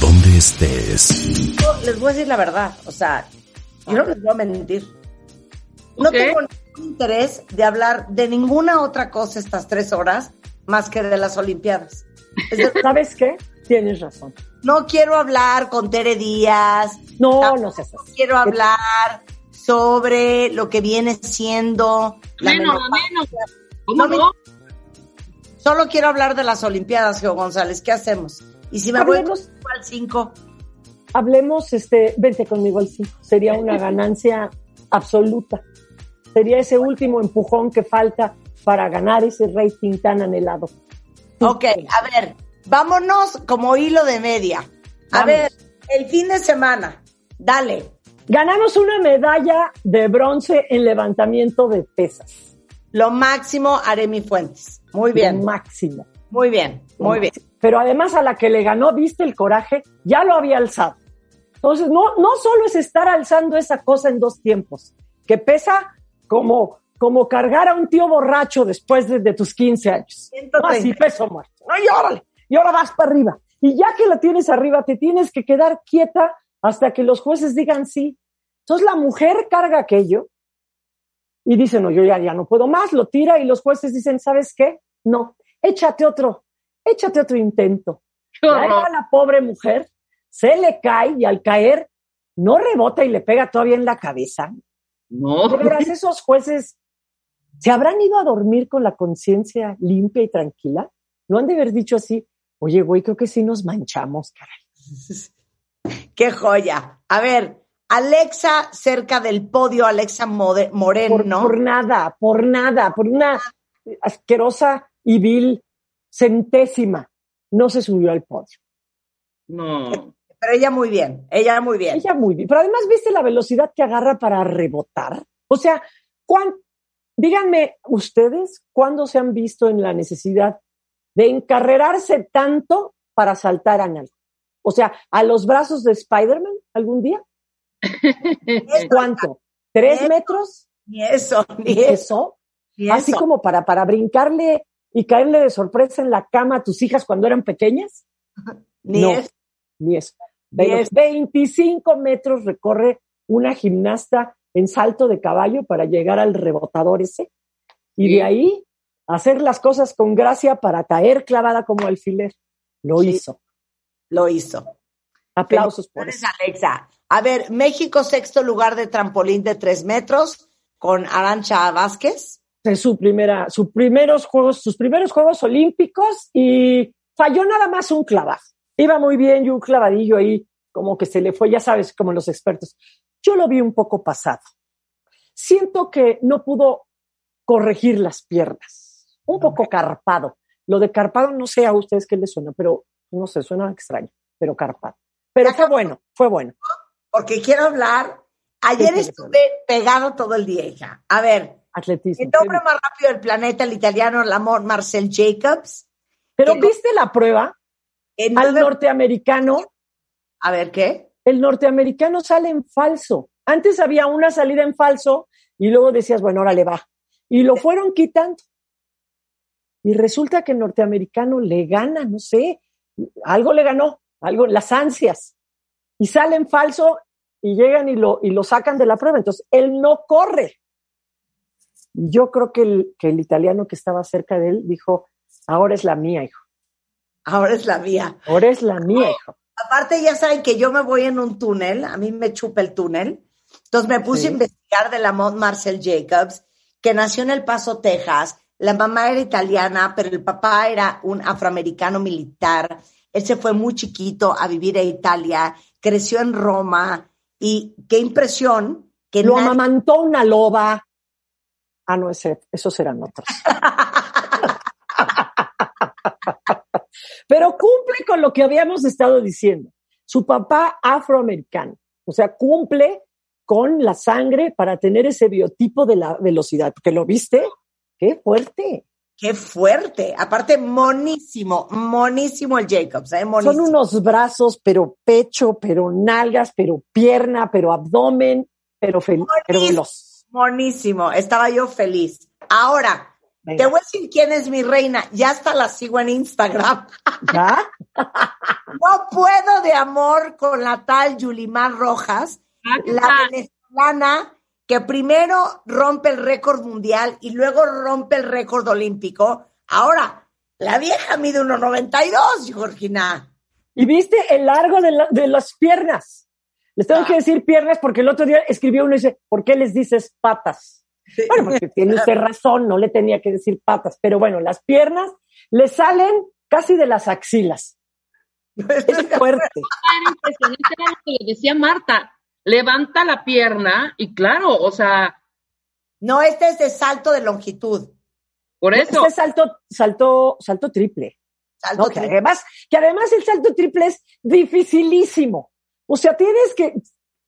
donde estés. Yo les voy a decir la verdad, o sea, yo no les voy a mentir. No tengo ningún interés de hablar de ninguna otra cosa estas tres horas más que de las Olimpiadas. Decir, ¿Sabes qué? Tienes razón. no quiero hablar con Tere Díaz, No, no seas así. quiero hablar sobre lo que viene siendo la Menos, menopausia. menos. ¿Cómo No me- no? Solo quiero hablar de las Olimpiadas, Geo González. ¿Qué hacemos? Y si me voy Hablemos- al 5, Hablemos, este, vente conmigo al 5. Sería una ganancia absoluta. Sería ese último empujón que falta para ganar ese rating tan anhelado. Ok, a ver, vámonos como hilo de media. A Vamos. ver, el fin de semana, dale. Ganamos una medalla de bronce en levantamiento de pesas. Lo máximo, Aremi Fuentes. Muy Lo bien, máximo. muy bien, muy bien. Pero además a la que le ganó, viste el coraje, ya lo había alzado. Entonces, no, no solo es estar alzando esa cosa en dos tiempos, que pesa como, como cargar a un tío borracho después de, de tus 15 años. 130. No, así peso muerto. No, y órale, y ahora vas para arriba. Y ya que la tienes arriba, te tienes que quedar quieta hasta que los jueces digan sí. Entonces la mujer carga aquello y dice, no, yo ya, ya no puedo más, lo tira y los jueces dicen, ¿sabes qué? No, échate otro, échate otro intento. Va la pobre mujer, se le cae y al caer no rebota y le pega todavía en la cabeza. No. De veras, esos jueces se habrán ido a dormir con la conciencia limpia y tranquila. No han de haber dicho así, oye, güey, creo que sí nos manchamos, caray. Qué joya. A ver, Alexa cerca del podio, Alexa Mode- Por, Moreno. por nada, por nada, por una asquerosa y vil centésima, no se subió al podio. No. Pero ella muy bien, ella muy bien. Ella muy bien. Pero además, ¿viste la velocidad que agarra para rebotar? O sea, ¿cuán, díganme ustedes, ¿cuándo se han visto en la necesidad de encarrerarse tanto para saltar en algo? O sea, ¿a los brazos de Spider-Man algún día? ¿Cuánto? ¿Tres metros? Ni eso, ni ¿Y eso. eso? ni Así eso. como para, para brincarle y caerle de sorpresa en la cama a tus hijas cuando eran pequeñas. Ni no. eso. Ni eso. Ni eso. 25 metros recorre una gimnasta en salto de caballo para llegar al rebotador ese. Y de ahí hacer las cosas con gracia para caer clavada como alfiler. Lo Sí. hizo. Lo hizo. Aplausos por eso. Alexa. A ver, México sexto lugar de trampolín de tres metros con Arancha Vázquez. Es su primera, sus primeros juegos, sus primeros Juegos Olímpicos y falló nada más un clavado. Iba muy bien y un clavadillo ahí, como que se le fue, ya sabes, como los expertos. Yo lo vi un poco pasado. Siento que no pudo corregir las piernas. Un poco carpado. Lo de carpado no sé a ustedes qué les suena, pero no sé, suena extraño, pero carpado. Pero fue bueno, fue bueno. Porque quiero hablar. Ayer sí, estuve pegado todo el día, hija. A ver, Atletismo. el hombre más rápido del planeta, el italiano Lamont Marcel Jacobs. Pero viste la prueba En al norteamericano A ver, ¿qué? el norteamericano sale en falso. Antes había una salida en falso y luego decías, bueno, ahora le va. Y lo fueron quitando. Y resulta que el norteamericano le gana, no sé, algo le ganó, algo, las ansias. Y sale en falso y llegan y lo, y lo sacan de la prueba. Entonces, él no corre. Y yo creo que el, que el italiano que estaba cerca de él dijo, ahora es la mía, hijo. Ahora es la mía. Ahora es la mía, hijo. Aparte, ya saben que yo me voy en un túnel, a mí me chupa el túnel. Entonces me puse Sí. a investigar de la Mont Marcel Jacobs, que nació en El Paso, Texas. La mamá era italiana, pero el papá era un afroamericano militar. Él se fue muy chiquito a vivir a Italia, creció en Roma y qué impresión que Lo nadie- amamantó una loba. Ah, no, ese, esos eran otros. Pero cumple con lo que habíamos estado diciendo. Su papá afroamericano. O sea, cumple con la sangre para tener ese biotipo de la velocidad. Porque lo viste, qué fuerte. Qué fuerte. Aparte, monísimo, monísimo el Jacobs, ¿eh? Monísimo. Son unos brazos, pero pecho, pero nalgas, pero pierna, pero abdomen, pero, fel- pero veloz. Monísimo. Estaba yo feliz. Ahora, Venga. te voy a decir quién es mi reina. Ya hasta la sigo en Instagram. ¿Ya? No puedo de amor con la tal Yulimar Rojas, Ah, ¿qué la venezolana que primero rompe el récord mundial y luego rompe el récord olímpico. Ahora, la vieja mide 1,92, Georgina. Y viste el largo de, la- de las piernas. Les tengo Ah. que decir piernas porque el otro día escribió uno y dice, ¿por qué les dices patas? Bueno, porque tiene usted razón, no le tenía que decir patas, pero bueno, las piernas le salen casi de las axilas. Es fuerte. Era impresionante, era lo que le decía Marta. Levanta la pierna y claro, o sea, No, este es de salto de longitud. por eso. Este salto, salto, salto triple. Salto ¿no? Que triple. además, que además el salto triple es dificilísimo. O sea, tienes que,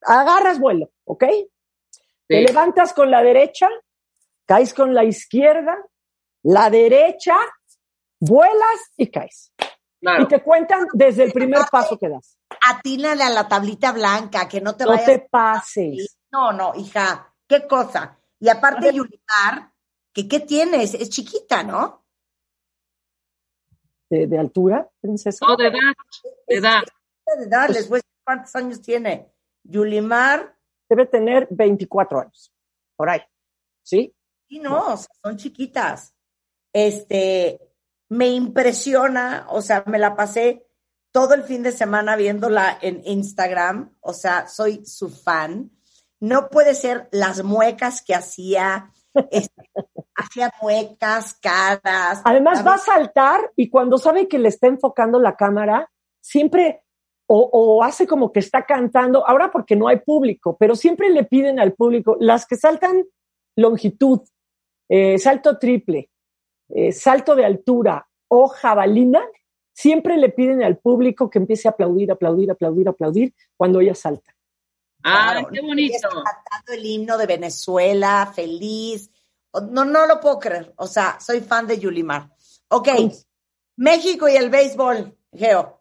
agarras vuelo, ¿ok? Te levantas con la derecha, caes con la izquierda, la derecha, vuelas y caes. claro. Y te cuentan desde el primer paso que das. Atínale a la tablita blanca, que no te No vayas. te pases. No, no, hija, qué cosa. Y aparte. Yulimar, que qué tienes, es chiquita, ¿no? De, de altura, princesa. No, de edad, de edad. De edad, Pues les voy a decir cuántos años tiene. Yulimar, Debe tener 24 años. Por ahí. ¿Sí? sí, no, o sea, son chiquitas. Este, me impresiona, o sea, me la pasé todo el fin de semana viéndola en Instagram, o sea, soy su fan. No puede ser las muecas que hacía, este, hacía muecas, caras. Además va a saltar y cuando sabe que le está enfocando la cámara, siempre o, o hace como que está cantando, ahora porque no hay público, pero siempre le piden al público, las que saltan longitud, eh, salto triple, eh, salto de altura o jabalina, siempre le piden al público que empiece a aplaudir, aplaudir, aplaudir, aplaudir cuando ella salta. Claro, qué bonito. está cantando el himno de Venezuela, feliz. No, no lo puedo creer. O sea, soy fan de Yulimar. Ok, México y el béisbol, Geo.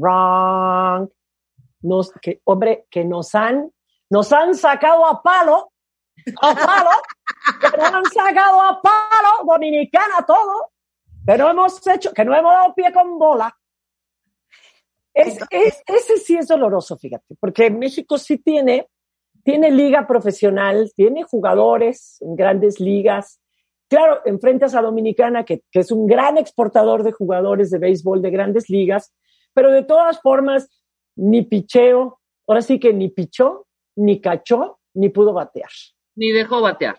Wrong. Que, hombre, que nos han, nos han sacado a palo, a palo, que nos han sacado a palo, dominicana todo, no hemos hecho, que no hemos dado pie con bola. Es, es- ese sí es doloroso, fíjate, porque México sí tiene, tiene liga profesional, tiene jugadores en grandes ligas. Claro, enfrentas a Dominicana, que, que es un gran exportador de jugadores de béisbol de grandes ligas, pero de todas formas, ni picheo, ahora sí que ni pichó, ni cachó, ni pudo batear. Ni dejó batear.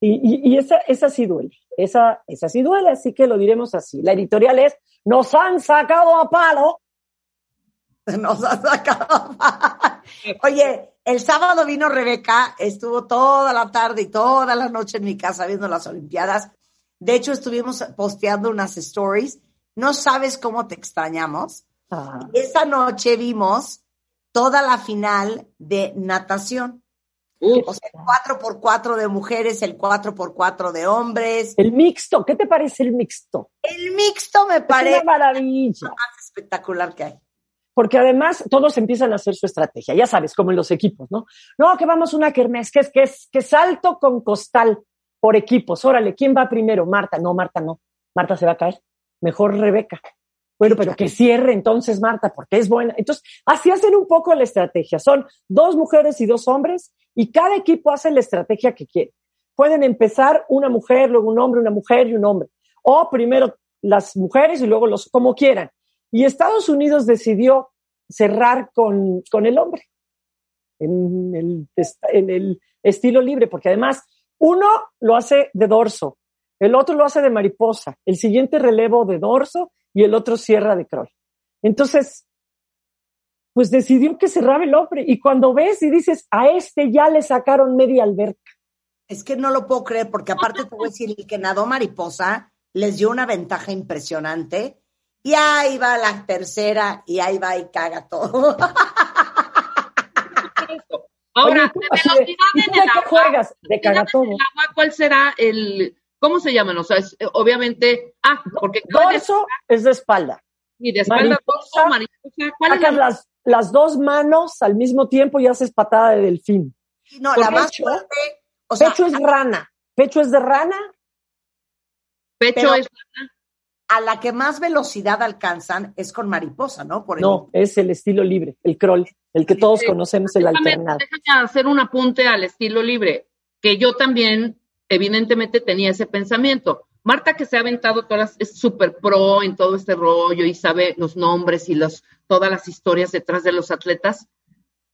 Y, y- y esa, esa sí duele, esa, esa sí duele, así que lo diremos así. La editorial es, nos han sacado a palo. Nos ha sacado. Oye, el sábado vino Rebeca, estuvo toda la tarde y toda la noche en mi casa viendo las Olimpiadas. De hecho, estuvimos posteando unas stories. No sabes cómo te extrañamos. Esa noche vimos toda la final de natación. Uf, O sea, el 4x4 de mujeres, el 4x4 de hombres. el mixto, ¿qué te parece el mixto? El mixto me Es parece una maravilla. más espectacular que hay. porque además todos empiezan a hacer su estrategia, ya sabes, como en los equipos, ¿no? No, que vamos una kermés, que es que, es, que salto con costal por equipos, órale, ¿quién va primero? Marta, no, Marta no, Marta se va a caer, mejor Rebeca. Bueno, pero que cierre entonces Marta, porque es buena. Entonces, así hacen un poco la estrategia. Son dos mujeres y dos hombres y cada equipo hace la estrategia que quiere. Pueden empezar una mujer, luego un hombre, una mujer y un hombre. O primero las mujeres y luego los, como quieran. Y Estados Unidos decidió cerrar con, con el hombre en el, en el estilo libre, porque además uno lo hace de dorso, el otro lo hace de mariposa, el siguiente relevo de dorso y el otro cierra de crawl. Entonces, pues decidió que cerraba el hombre. Y cuando ves y dices, a este ya le sacaron media alberca. Es que no lo puedo creer, porque aparte te voy a decir, el que nadó mariposa les dio una ventaja impresionante. Y ahí va la tercera, y ahí va y caga todo. Ahora, de velocidad en el agua, juegas? De caga todo. ¿Cuál será el, cómo se llaman? O sea, eh, obviamente, ah, porque dorso es de espalda. Y de espalda, mariposa, mariposa. ¿Cuál es las, las dos manos al mismo tiempo y haces patada de delfín. No, la más fuerte. O sea, pecho es rana. Pecho es de rana. Pecho es rana. A la que más velocidad alcanzan es con mariposa, ¿no? Por no, es el estilo libre, el crawl, el que todos conocemos, el alternado. Déjame hacer un apunte al estilo libre, que yo también, evidentemente, tenía ese pensamiento. Marta, que se ha aventado todas, es súper pro en todo este rollo y sabe los nombres y los, todas las historias detrás de los atletas.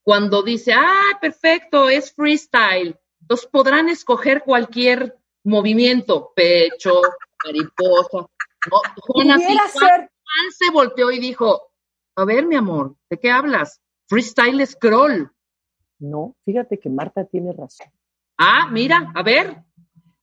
Cuando dice, ah, perfecto, es freestyle, entonces podrán escoger cualquier movimiento, pecho, mariposa. Juan se volteó y dijo, a ver, mi amor, ¿de qué hablas? Freestyle scroll. No, fíjate que Marta tiene razón. Ah, mira, a ver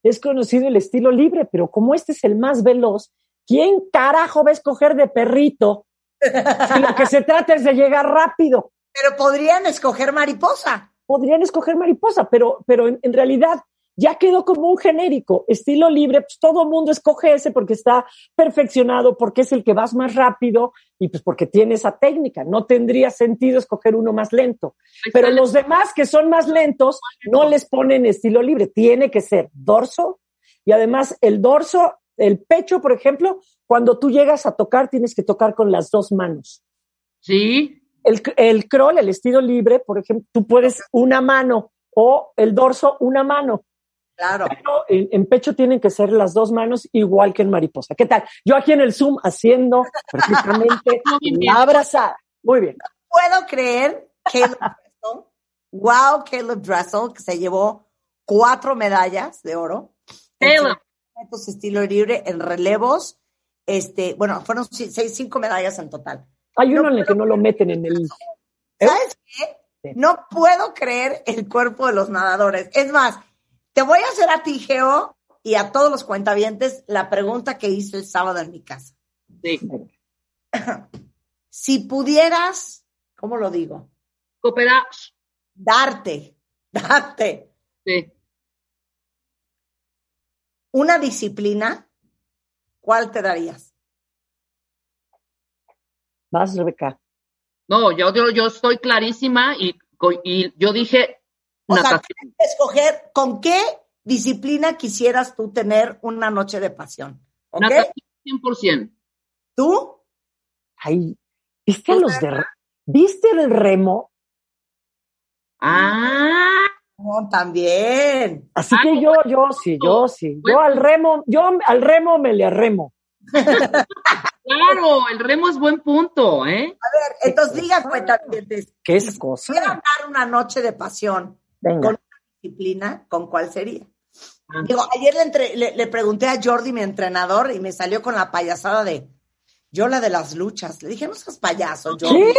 es conocido el estilo libre, pero como este es el más veloz, ¿quién carajo va a escoger de perrito? si lo que se trata es de llegar rápido. Pero podrían escoger mariposa. Podrían escoger mariposa, pero, pero en, realidad ya quedó como un genérico, estilo libre, pues todo el mundo escoge ese porque está perfeccionado, porque es el que vas más rápido y pues porque tiene esa técnica. No tendría sentido escoger uno más lento. Pero los demás que son más lentos no les ponen estilo libre, tiene que ser dorso y además el dorso, el pecho, por ejemplo, cuando tú llegas a tocar tienes que tocar con las dos manos. Sí. El, el crawl, el estilo libre, por ejemplo, tú puedes una mano o el dorso una mano Claro. Pero en, pecho tienen que ser las dos manos igual que en mariposa. ¿Qué tal? Yo aquí en el Zoom haciendo precisamente la abrazada. Muy bien. Puedo creer Caleb Dressel. Wow, Caleb Dressel, que se llevó cuatro medallas de oro. Caleb. estilo libre en relevos. Este, bueno, fueron seis, cinco medallas en total. Hay uno en el que no lo meten en el. ¿Sabes qué? No puedo creer el cuerpo de los nadadores. Es más, te voy a hacer a ti, Geo, y a todos los cuentavientes la pregunta que hice el sábado en mi casa. Sí. Si pudieras, ¿cómo lo digo? Cooperar. Darte, darte. Sí. Una disciplina, ¿cuál te darías? Vas, Rebeca. No, yo, yo, yo estoy clarísima y, y yo dije o sea, escoger con qué disciplina quisieras tú tener una noche de pasión. ¿Ok? 100%. ¿Tú? Ay, ¿viste los de ¿Viste el remo? Ah. No, también. Así que ah, yo, yo sí, yo sí. Yo al remo, yo al remo me le arremo. Claro, el remo es buen punto, ¿eh? A ver, entonces diga cuenta. ¿Qué es cosa? Si dar una noche de pasión con una disciplina, ¿con cuál sería? Ah. Digo, ayer le, le, pregunté a Jordi, mi entrenador, y me salió con la payasada de yo la de las luchas. Le dije, no seas payaso, Jordi. ¿Qué?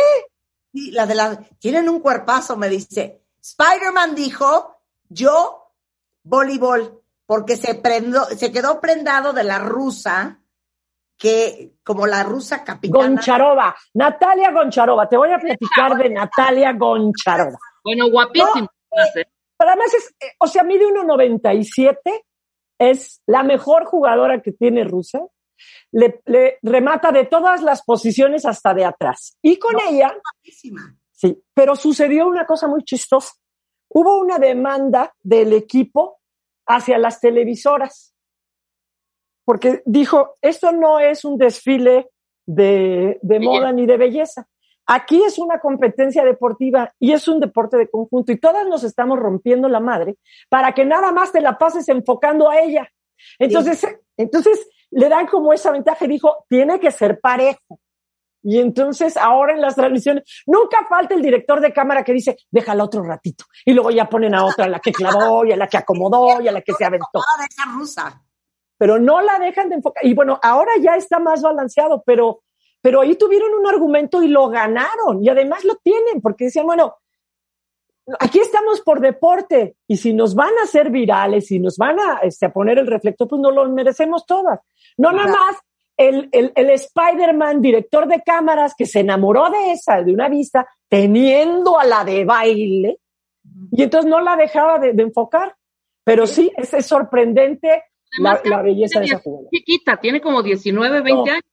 Sí, la de las, tienen un cuerpazo, me dice. Spider-Man dijo, yo, voleibol, porque se prendó, se quedó prendado de la rusa, que, como la rusa capitana. Goncharova, Natalia Goncharova, te voy a platicar de Natalia Goncharova. Bueno, guapísima. Pero además es, eh, o sea, mide 1.97, es la mejor jugadora que tiene Rusia, le, remata de todas las posiciones hasta de atrás. Y con ella, sí, pero sucedió una cosa muy chistosa. Hubo una demanda del equipo hacia las televisoras, porque dijo, esto no es un desfile de, de moda ni de belleza. Aquí es una competencia deportiva y es un deporte de conjunto y todas nos estamos rompiendo la madre para que nada más te la pases enfocando a ella. Entonces, entonces le dan como esa ventaja y dijo, tiene que ser parejo. Y entonces ahora en las transmisiones, nunca falta el director de cámara que dice, déjala otro ratito. Y luego ya ponen a otra, a la que clavó, y a la que acomodó, y a la que se aventó. Pero no la dejan de enfocar. Y bueno, ahora ya está más balanceado, pero, pero ahí tuvieron un argumento y lo ganaron. Y además lo tienen, porque decían, bueno, aquí estamos por deporte. Y si nos van a hacer virales, y nos van a, este, a poner el reflector, pues no lo merecemos todas. No nada más el, el, el Spider-Man, director de cámaras, que se enamoró de esa, de una vista, teniendo a la de baile, y entonces no la dejaba de, de enfocar. Pero sí, es, es sorprendente la, la, belleza de esa jugada. Chiquita, tiene como 19, 20 no, años.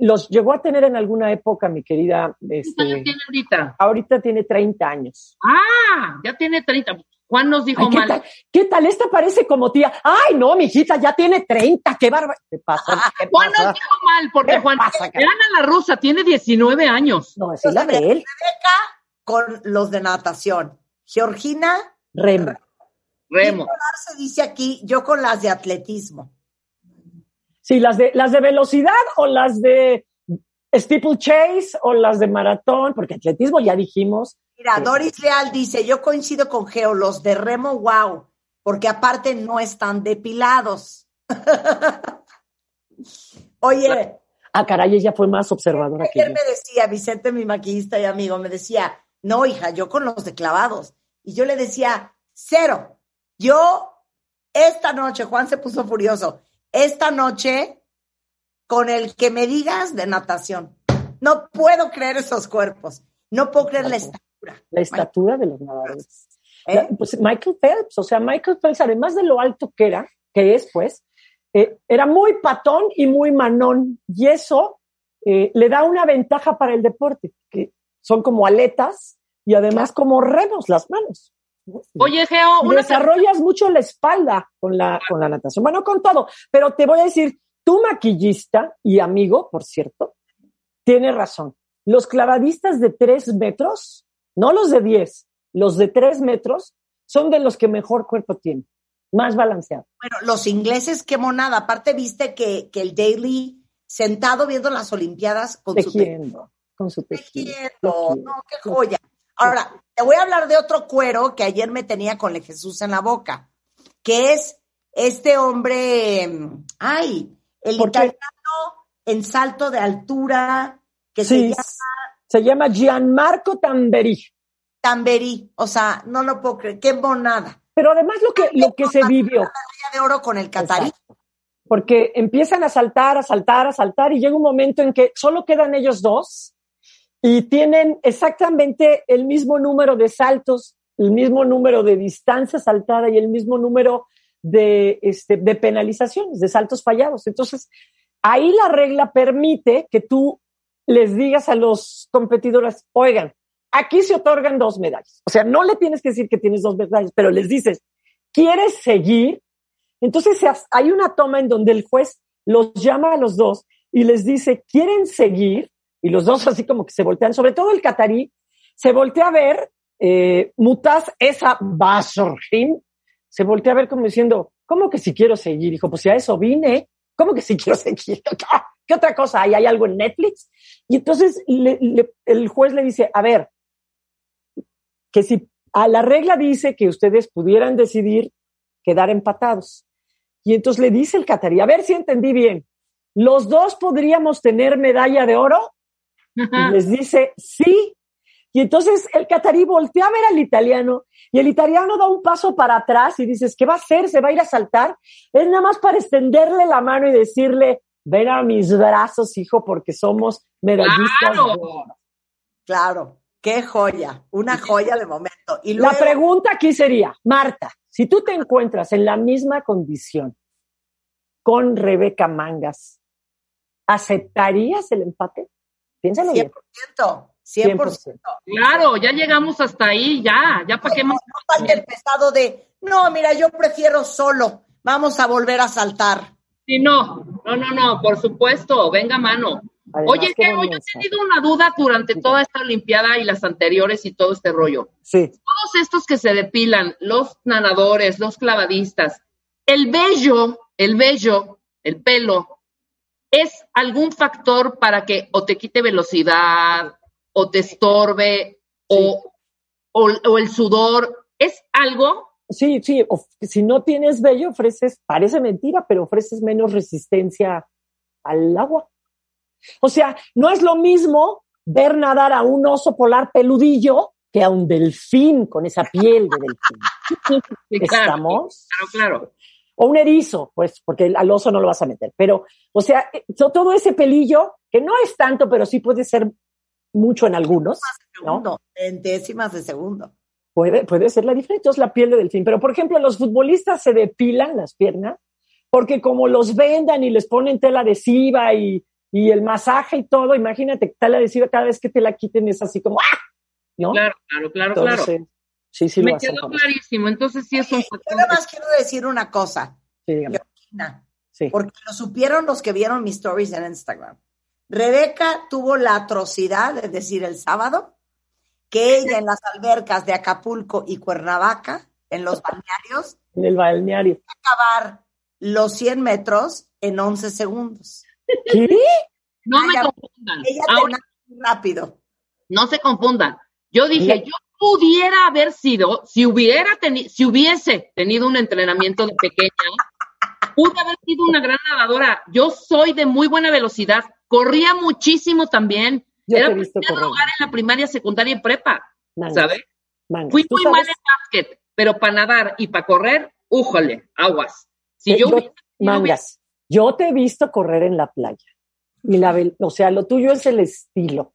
Los llegó a tener en alguna época, mi querida. Este, ¿Qué años tiene ahorita? Ahorita tiene 30 años. Ah, ya tiene 30. Juan nos dijo Ay, ¿qué mal. Tal, ¿Qué tal? Esta parece como tía. Ay, no, mi hija ya tiene 30. Qué bárbaro. ¿Qué pasa? ¿Qué Juan pasa? nos dijo mal, porque ¿Qué Juan, pasa? Ana la rusa tiene 19 años. No, es la de él. Rebeca con los de natación. Georgina. Remo. Remo. se dice aquí, yo con las de atletismo. Sí, las de, las de velocidad o las de steeplechase o las de maratón, porque atletismo ya dijimos. Mira, Doris Leal dice, yo coincido con Geo, los de remo, wow, porque aparte no están depilados. Oye. Ah, caray, ella fue más observadora que yo. Ayer me decía, Vicente, mi maquillista y amigo, me decía, no, hija, yo con los de clavados. Y yo le decía, cero. Yo, esta noche, Juan se puso furioso, esta noche, con el que me digas de natación. No puedo creer esos cuerpos. No puedo creer la estatura. La estatura de los nadadores. ¿Eh? Pues Michael Phelps, o sea, Michael Phelps, además de lo alto que era, que es, pues, eh, era muy patón y muy manón. Y eso eh, le da una ventaja para el deporte, que son como aletas y además como remos las manos. Oye, Geo, una desarrollas mucho la espalda con la, con la natación. Bueno, con todo, pero te voy a decir, tu maquillista y amigo, por cierto, tiene razón. Los clavadistas de tres metros, no los de diez, los de tres metros, son de los que mejor cuerpo tienen, más balanceado. Bueno, los ingleses, qué monada. Aparte, viste que, que el Daily, sentado viendo las Olimpiadas con tejiendo, su con su tejido. tejiendo. No, qué joya. Ahora, te voy a hablar de otro cuero que ayer me tenía con el Jesús en la boca, que es este hombre, ay, el italiano en salto de altura, que sí, se llama... Se llama Gianmarco Tamberi. Tamberi, o sea, no lo puedo creer, qué monada. Pero además lo que, lo que se vivió. La de oro con el catarí. Exacto. Porque empiezan a saltar, a saltar, a saltar, y llega un momento en que solo quedan ellos dos y tienen exactamente el mismo número de saltos, el mismo número de distancia saltada y el mismo número de, este, de penalizaciones, de saltos fallados. Entonces, ahí la regla permite que tú les digas a los competidores, oigan, aquí se otorgan dos medallas. O sea, no le tienes que decir que tienes dos medallas, pero les dices, ¿quieres seguir? Entonces hay una toma en donde el juez los llama a los dos y les dice, ¿quieren seguir? Y los dos así como que se voltean, sobre todo el catarí, se voltea a ver, eh, Mutaz esa Basorjin, se voltea a ver como diciendo, ¿cómo que si quiero seguir? Dijo, pues si a eso vine, ¿cómo que si quiero seguir? ¿Qué otra cosa hay? ¿Hay algo en Netflix? Y entonces le, le, el juez le dice, a ver, que si a la regla dice que ustedes pudieran decidir quedar empatados. Y entonces le dice el catarí, a ver si entendí bien, los dos podríamos tener medalla de oro. Y les dice, sí. Y entonces el catarí voltea a ver al italiano y el italiano da un paso para atrás y dices, ¿qué va a hacer? ¿Se va a ir a saltar? Es nada más para extenderle la mano y decirle, ven a mis brazos, hijo, porque somos medallistas. Claro. De oro. Claro, qué joya, una joya de momento. Y luego, La pregunta aquí sería, Marta, si tú te encuentras en la misma condición con Rebeca Mangas, ¿aceptarías el empate? Piénsalo 100%, bien. 100%. 100%. Claro, ya llegamos hasta ahí, ya, ya para qué más. No falta el pesado de, no, mira, yo prefiero solo, vamos a volver a saltar. Sí, no, no, no, no, por supuesto, venga mano. Además, Oye, Geo, yo he tenido una duda durante toda esta Olimpiada y las anteriores y todo este rollo. Sí. Todos estos que se depilan, los nadadores, los clavadistas, el vello, el vello, el pelo, ¿es algún factor para que o te quite velocidad o te estorbe o, o, el sudor? ¿Es algo? Sí, sí, si no tienes vello, ofreces, parece mentira, pero ofreces menos resistencia al agua. O sea, no es lo mismo ver nadar a un oso polar peludillo que a un delfín con esa piel de delfín. ¿Estamos? Claro, claro. O un erizo, pues, porque al oso no lo vas a meter. Pero, o sea, eh, todo ese pelillo, que no es tanto, pero sí puede ser mucho en algunos. ¿no? En décimas de segundo. Puede, puede ser la diferencia, es la piel de delfín. Pero, por ejemplo, los futbolistas se depilan las piernas porque como los vendan y les ponen tela adhesiva y, y el masaje y todo, imagínate, tela adhesiva cada vez que te la quiten es así como ¡ah! ¿no? Claro, claro, claro, claro. Sí, sí, Me quedó clarísimo. Entonces sí es un Yo nada más quiero decir una cosa. Sí, sí. Porque lo supieron los que vieron mis stories en Instagram. Rebeca tuvo la atrocidad de decir el sábado que ella en las albercas de Acapulco y Cuernavaca, en los balnearios, en el balneario, acabar los 100 metros en 11 segundos. ¿Qué? No me confundan. Ella Ahora, rápido. No se confundan. Yo dije, yo pudiera haber sido, si hubiera tenido, si hubiese tenido un entrenamiento de pequeña, pude haber sido una gran nadadora. Yo soy de muy buena velocidad, corría muchísimo también. Era el lugar en la primaria, secundaria y prepa, ¿sabes? Fui muy mal en básquet, pero para nadar y para correr, újole, aguas. Si eh, yo, mangas, yo te he visto correr en la playa. Y la, o sea, lo tuyo es el estilo.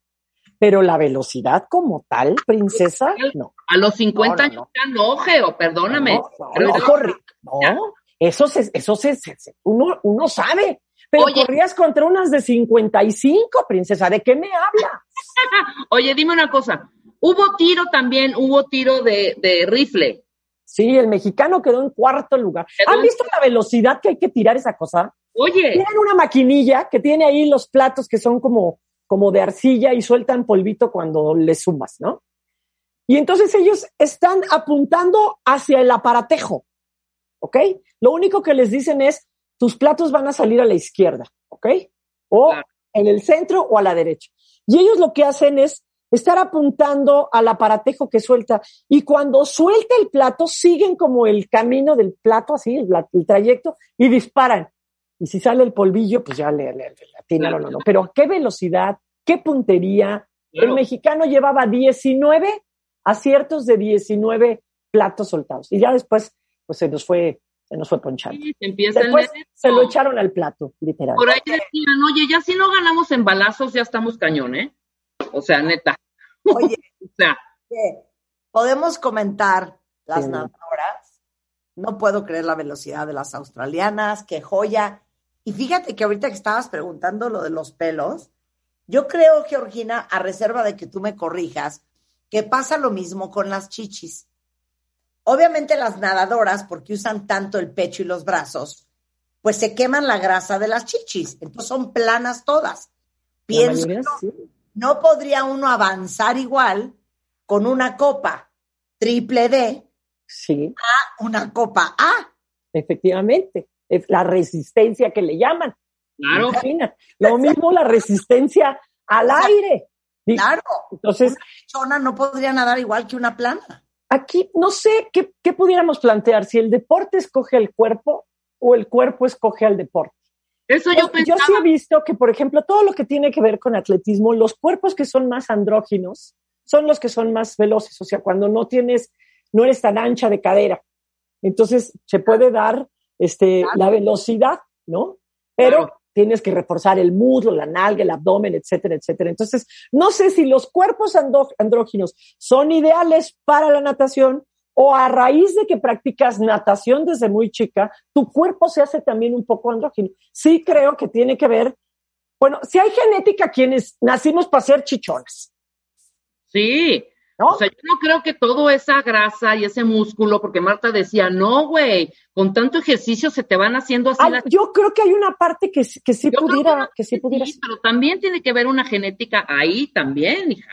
Pero la velocidad como tal, princesa, no. A los 50 años no, Geo, perdóname. No, no, eso se, eso se, uno, uno sabe. Pero corrías contra unas de 55, princesa, ¿de qué me hablas? Oye, dime una cosa, hubo tiro también, hubo tiro de, de rifle. Sí, el mexicano quedó en cuarto lugar. ¿Han visto la velocidad que hay que tirar esa cosa? Oye. Tienen una maquinilla que tiene ahí los platos que son como, como de arcilla y sueltan polvito cuando le sumas, ¿no? Y entonces ellos están apuntando hacia el aparatejo, ¿ok? Lo único que les dicen es, tus platos van a salir a la izquierda, ¿ok? O en el centro o a la derecha. Y ellos lo que hacen es estar apuntando al aparatejo que suelta. Y cuando suelta el plato, siguen como el camino del plato, así, el, trayecto, y disparan. Y si sale el polvillo, pues ya le, le, le o no. Pero qué velocidad, qué puntería. El mexicano llevaba 19 aciertos de 19 platos soltados. Y ya después, pues se nos fue, se nos fue ponchando. después se lo echaron al plato, literal. Por ahí decían, oye, ya si no ganamos en balazos, ya estamos cañón, ¿eh? O sea, neta. Oye, podemos comentar las nadadoras. No puedo creer la velocidad de las australianas, qué joya. Y fíjate que ahorita que estabas preguntando lo de los pelos, yo creo, Georgina, a reserva de que tú me corrijas, que pasa lo mismo con las chichis. Obviamente las nadadoras, porque usan tanto el pecho y los brazos, pues se queman la grasa de las chichis, entonces son planas todas. Pienso, no podría uno avanzar igual con una copa triple D sí. a una copa A. Efectivamente, es la resistencia que le llaman. Claro. Lo mismo la resistencia al aire. Claro. Entonces, una chona no podría nadar igual que una plana. Aquí no sé qué, qué pudiéramos plantear, si el deporte escoge el cuerpo o el cuerpo escoge al deporte. Eso yo pues, Yo sí he visto que, por ejemplo, todo lo que tiene que ver con atletismo, los cuerpos que son más andróginos son los que son más veloces. O sea, cuando no tienes, no eres tan ancha de cadera. Entonces, se puede dar este, la velocidad, ¿no? Pero tienes que reforzar el muslo, la nalga, el abdomen, etcétera, etcétera. Entonces, no sé si los cuerpos andróginos son ideales para la natación o a raíz de que practicas natación desde muy chica, tu cuerpo se hace también un poco andrógino. Sí creo que tiene que ver, bueno, si hay genética quienes nacimos para ser chichones. Sí. ¿No? O sea, yo no creo que todo esa grasa y ese músculo, porque Marta decía, no, güey, con tanto ejercicio se te van haciendo así. Yo creo que hay una parte que, que sí pudiera, que, sí pudiera. Sí, pero también tiene que ver una genética ahí también, hija.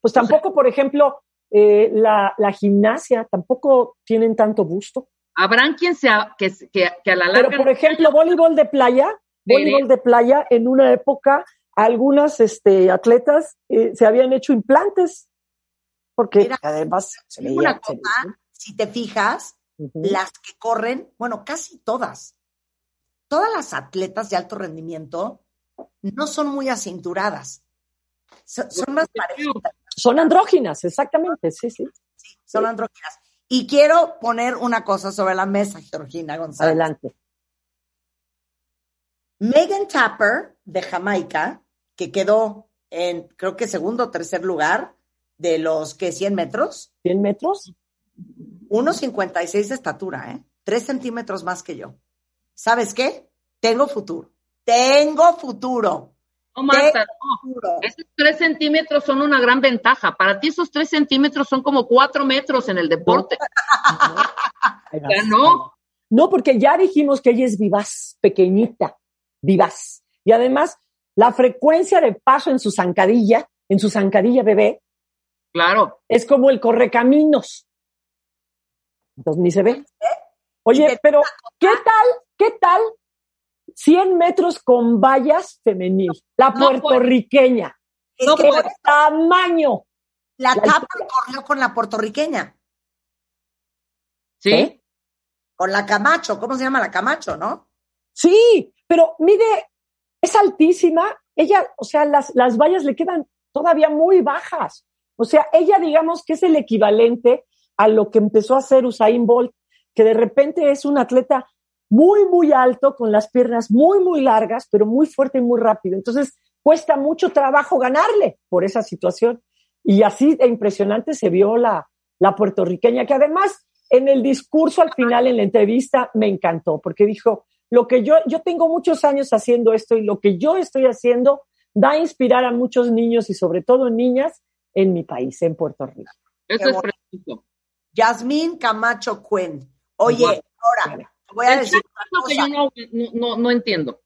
Pues tampoco, por ejemplo, eh, la, gimnasia tampoco tienen tanto gusto. Habrán quien sea, que, que, a la larga. Pero, por ejemplo, voleibol de playa, voleibol de playa, en una época, algunas este, atletas eh, se habían hecho implantes, porque además se veía- Una se veía- si te fijas, las que corren, bueno, casi todas, todas las atletas de alto rendimiento no son muy acinturadas. Son, son más parejitas, Son andróginas, exactamente, sí, sí. sí, son andróginas. Y quiero poner una cosa sobre la mesa, Georgina González. Adelante. Megan Tapper, de Jamaica, que quedó en, creo que segundo o tercer lugar de los que 100 metros, 100 metros. 1,56 de estatura, ¿eh? 3 centímetros más que yo. ¿Sabes qué? Tengo futuro. Tengo futuro. No, Marta, no. Futuro. Esos tres centímetros son una gran ventaja. Para ti esos tres centímetros son como cuatro metros en el deporte. Ya no. No, porque ya dijimos que ella es vivaz, pequeñita, vivaz. Y además, la frecuencia de paso en su zancadilla, en su zancadilla bebé, Claro. es como el correcaminos. Entonces ni se ve. Oye, pero ¿qué tal? ¿Qué tal? 100 metros con vallas femenil. La No, puertorriqueña. Es No, que ¡Qué pues. tamaño! la la tapa corrió con la puertorriqueña, Sí. ¿Eh? con la Camacho. ¿Cómo se llama la Camacho, no? Sí, pero mide, es altísima. Ella, o sea, las, las vallas le quedan todavía muy bajas. O sea, ella, digamos que es el equivalente a lo que empezó a hacer Usain Bolt, que de repente es un atleta muy, muy alto, con las piernas muy, muy largas, pero muy fuerte y muy rápido. Entonces, cuesta mucho trabajo ganarle por esa situación. Y así de impresionante se vio la, la puertorriqueña, que además en el discurso al final, en la entrevista, me encantó, porque dijo, lo que yo, yo tengo muchos años haciendo esto y lo que yo estoy haciendo va a inspirar a muchos niños y sobre todo niñas en mi país, en Puerto Rico. Eso Qué es preciso. Yasmín Camacho Cuen. Oye, ahora, voy a El decir una que yo no, no, entiendo.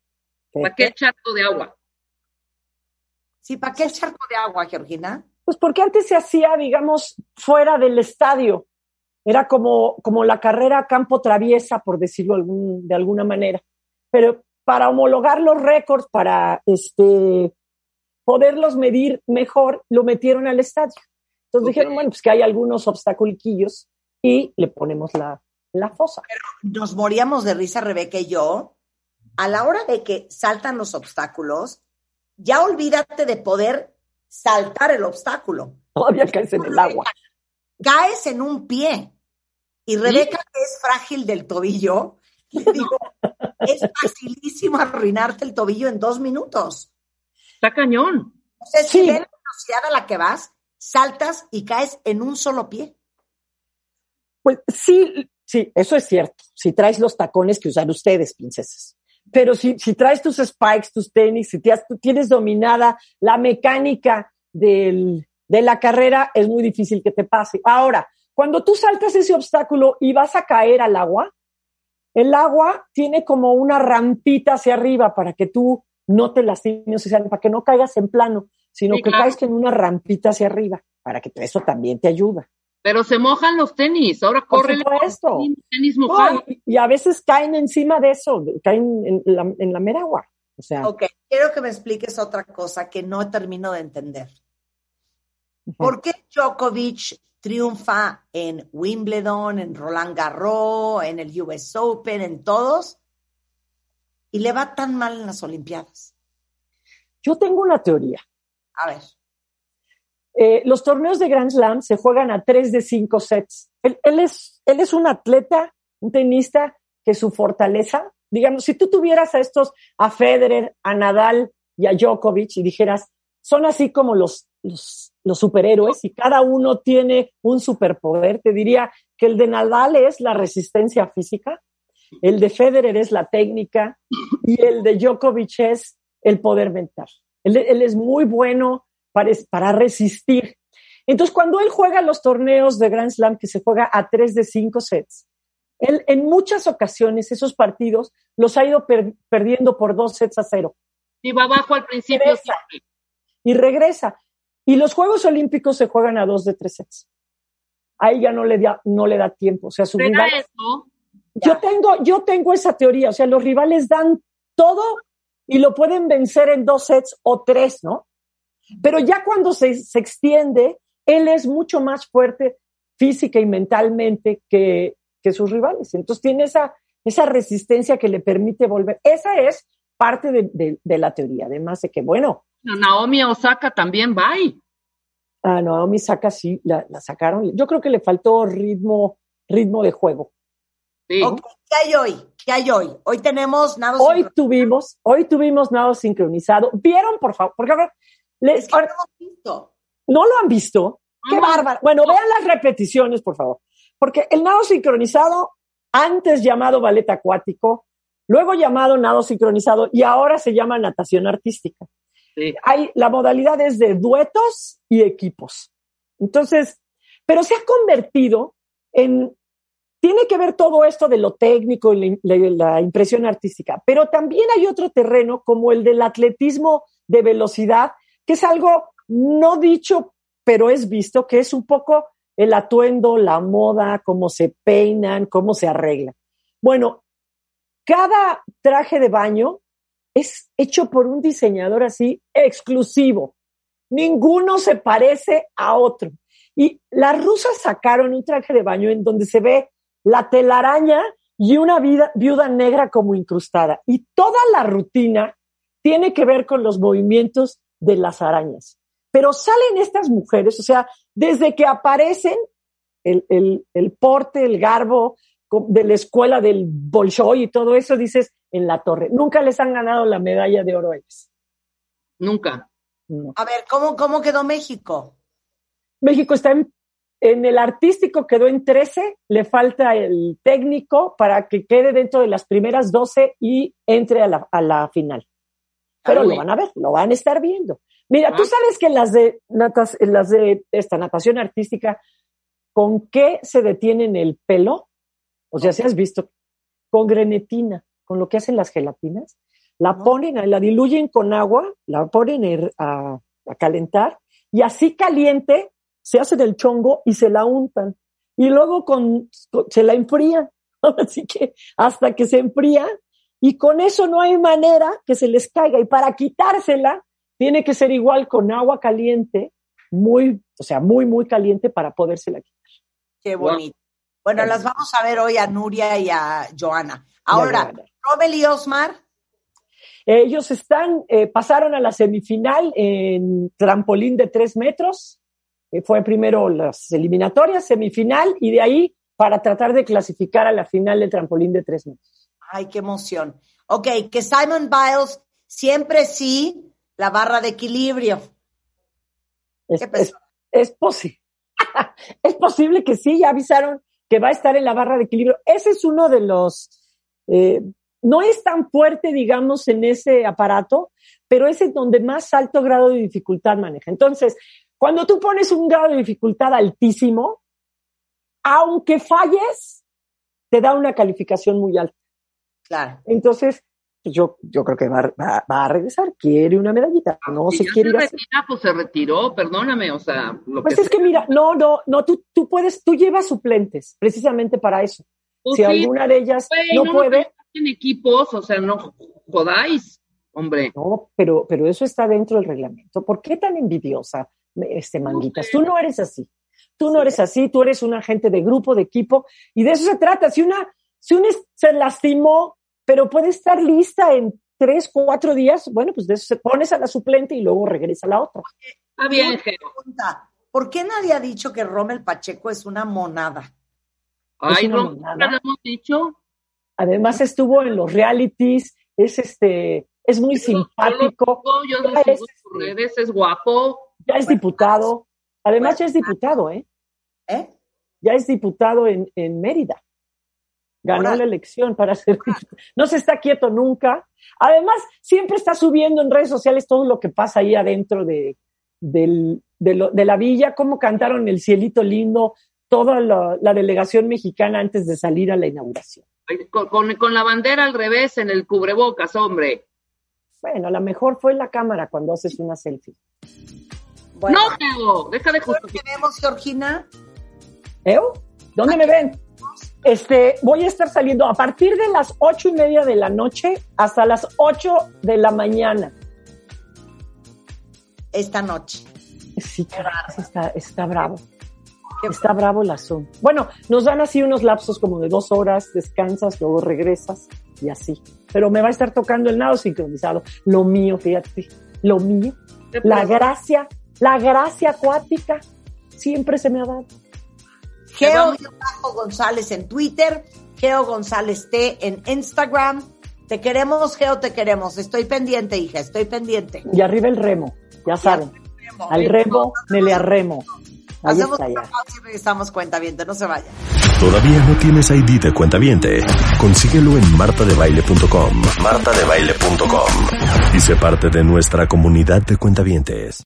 ¿Para qué charco de agua? Sí, ¿para qué el charco de agua, Georgina? Pues porque antes se hacía, digamos, fuera del estadio. Era como, como la carrera campo traviesa, por decirlo algún- de alguna manera. Pero para homologar los récords, para este, poderlos medir mejor, lo metieron al estadio. Entonces dijeron, bueno, pues que hay algunos obstaculiquillos y le ponemos la, la fosa. Nos moríamos de risa, Rebeca y yo. A la hora de que saltan los obstáculos, ya olvídate de poder saltar el obstáculo. Todavía caes en el agua. Caes en un pie. Y Rebeca, que es frágil del tobillo, le digo, es facilísimo arruinarte el tobillo en dos minutos. Está cañón. O sea, si Sí. ves la velocidad a la que vas, saltas y caes en un solo pie. Pues sí, sí, eso es cierto. Si traes los tacones que usan ustedes, princesas. Pero si, si traes tus spikes, tus tenis, si te has- tú tienes dominada la mecánica del, de la carrera, es muy difícil que te pase. Ahora, cuando tú saltas ese obstáculo y vas a caer al agua, el agua tiene como una rampita hacia arriba para que tú no te lastimes, o sea, para que no caigas en plano, sino Sí, que claro. caes en una rampita hacia arriba, para que eso también te ayuda. Pero se mojan los tenis. Ahora corre supuesto. tenis No, mojado. y, y a veces caen encima de eso, caen en la, en la mera agua. O sea, Ok, quiero que me expliques otra cosa que no termino de entender. ¿Por qué Djokovic triunfa en Wimbledon, en Roland Garros, en el US Open, en todos, y le va tan mal en las Olimpiadas? yo tengo una teoría. A ver, Eh, los torneos de Grand Slam se juegan a tres de cinco sets. Él, él es, él es un atleta, un tenista que su fortaleza, digamos, si tú tuvieras a estos, a Federer, a Nadal y a Djokovic y dijeras, son así como los, los, los superhéroes y cada uno tiene un superpoder, te diría que el de Nadal es la resistencia física, el de Federer es la técnica y el de Djokovic es el poder mental. Él, él es muy bueno para, para resistir. Entonces, cuando él juega los torneos de Grand Slam, que se juega a tres de cinco sets, él en muchas ocasiones esos partidos los ha ido per- perdiendo por dos sets a cero Y va abajo al principio. Regresa. y regresa. Y los Juegos Olímpicos se juegan a dos de tres sets. A ella no le da, no le da tiempo. O sea, su ¿Será rival. eso? Yo tengo, yo tengo esa teoría. O sea, los rivales dan todo y lo pueden vencer en dos sets o tres, ¿no? Pero ya cuando se, se extiende, él es mucho más fuerte física y mentalmente que, que sus rivales. Entonces tiene esa, esa resistencia que le permite volver. Esa es parte de, de, de la teoría, además de que, bueno. Naomi Osaka también va. Ah, Naomi Osaka sí, la, la, sacaron. Yo creo que le faltó ritmo, ritmo de juego. Sí. Okay, ¿Qué hay hoy? ¿Qué hay hoy? Hoy tenemos nado Hoy tuvimos, hoy tuvimos nado sincronizado. ¿Vieron, por favor? Porque a ver, les, es que no lo hemos visto. ¿No lo han visto? ¡Qué bárbaro! Bueno, vean las repeticiones, por favor. Porque el nado sincronizado, antes llamado ballet acuático, luego llamado nado sincronizado y ahora se llama natación artística. Sí. Hay, la modalidad es de duetos y equipos. Entonces, pero se ha convertido en, tiene que ver todo esto de lo técnico y la, impresión artística, pero también hay otro terreno como el del atletismo de velocidad, que es algo no dicho, pero es visto, que es un poco el atuendo, la moda, cómo se peinan, cómo se arreglan. Bueno, cada traje de baño es hecho por un diseñador así exclusivo. Ninguno se parece a otro. Y las rusas sacaron un traje de baño en donde se ve la telaraña y una vida, viuda negra como incrustada. Y toda la rutina tiene que ver con los movimientos de las arañas. Pero salen estas mujeres, o sea, desde que aparecen el, el, el porte, el garbo de la escuela del Bolshoi y todo eso, dices, en la torre. Nunca les han ganado la medalla de oro a ellos. Nunca. No. A ver, ¿cómo, ¿cómo quedó México? México está en, en, el artístico, quedó en 13, le falta el técnico para que quede dentro de las primeras 12 y entre a la, a la final. Pero Ay, lo van a ver, lo van a estar viendo. Mira, ah. tú sabes que las de, natas, las de esta natación artística, ¿con qué se detienen el pelo? O sea, si has visto, con grenetina, con lo que hacen las gelatinas, la no. ponen, la diluyen con agua, la ponen a, a, calentar y así caliente se hacen el chongo y se la untan. Y luego con, con se la enfrían. Así que hasta que se enfría y con eso no hay manera que se les caiga. Y para quitársela, tiene que ser igual con agua caliente, muy, o sea, muy, muy caliente para podérsela quitar. Qué bonito. Bueno, las vamos a ver hoy a Nuria y a Joana. Ahora, Robel y Osmar. Ellos están, eh, pasaron a la semifinal en trampolín de tres metros. Eh, fue primero las eliminatorias, semifinal, y de ahí para tratar de clasificar a la final del trampolín de tres metros. Ay, qué emoción. Ok, que Simon Biles siempre sí la barra de equilibrio. Es, es, es, posible. es posible que sí, ya avisaron que va a estar en la barra de equilibrio. Ese es uno de los, eh, no es tan fuerte, digamos, en ese aparato, pero es en donde más alto grado de dificultad maneja. Entonces, cuando tú pones un grado de dificultad altísimo, aunque falles, te da una calificación muy alta. Claro. Entonces, yo, yo creo que va, va, va, a regresar, quiere una medallita, no si se quiere se retira, pues se retiró, perdóname, o sea. Lo pues que es sea. que mira, no, no, no, tú, tú puedes, tú llevas suplentes, precisamente para eso. Pues si sí, alguna de ellas wey, no, no puede. En equipos, o sea, no jodáis, hombre. No, pero, pero eso está dentro del reglamento. ¿Por qué tan envidiosa, este manguitas? Tú no eres así. Tú no eres así, tú eres un agente de grupo, de equipo, y de eso se trata. Si una, si una se lastimó, pero puede estar lista en tres, cuatro días, bueno, pues de eso se pones a la suplente y luego regresa a la otra. Ah, bien, pregunta, ¿por qué nadie ha dicho que Rommel Pacheco es una monada? Ay, no, monada. lo hemos dicho. Además estuvo en los realities, es este, es muy yo simpático. Yo lo, yo lo sigo es, en redes, es guapo. Ya es diputado. Además ya es diputado, ¿eh? ¿Eh? Ya es diputado en, en Mérida ganó Hola. la elección para ser no se está quieto nunca. Además, siempre está subiendo en redes sociales todo lo que pasa ahí adentro de, de, de, lo, de la villa, cómo cantaron el cielito lindo, toda la, la, delegación mexicana antes de salir a la inauguración. Con, con, con, la bandera al revés en el cubrebocas, hombre. Bueno, a lo mejor fue la cámara cuando haces una selfie. Bueno. No, Geo, deja de justificar. tenemos, Georgina? ¿Eo? ¿Dónde me ven? Este, voy a estar saliendo a partir de las ocho y media de la noche hasta las ocho de la mañana. Esta noche. Sí, carajo, está, está bravo. Está bravo el asunto. Bueno, nos dan así unos lapsos como de dos horas, descansas, luego regresas y así. Pero me va a estar tocando el nado sincronizado. Lo mío, fíjate, lo mío. La gracia, la gracia acuática siempre se me ha dado. Geo González en Twitter, Geo González T en Instagram. Te queremos, Geo, te queremos. Estoy pendiente, hija, estoy pendiente. Y arriba el remo, ya saben. Al remo me le Hacemos una pausa y regresamos cuentaviente, no se vaya. ¿Todavía no tienes ID de cuentaviente? Consíguelo en martadebaile.com. martadebaile.com. Y sé parte de nuestra comunidad de cuentavientes.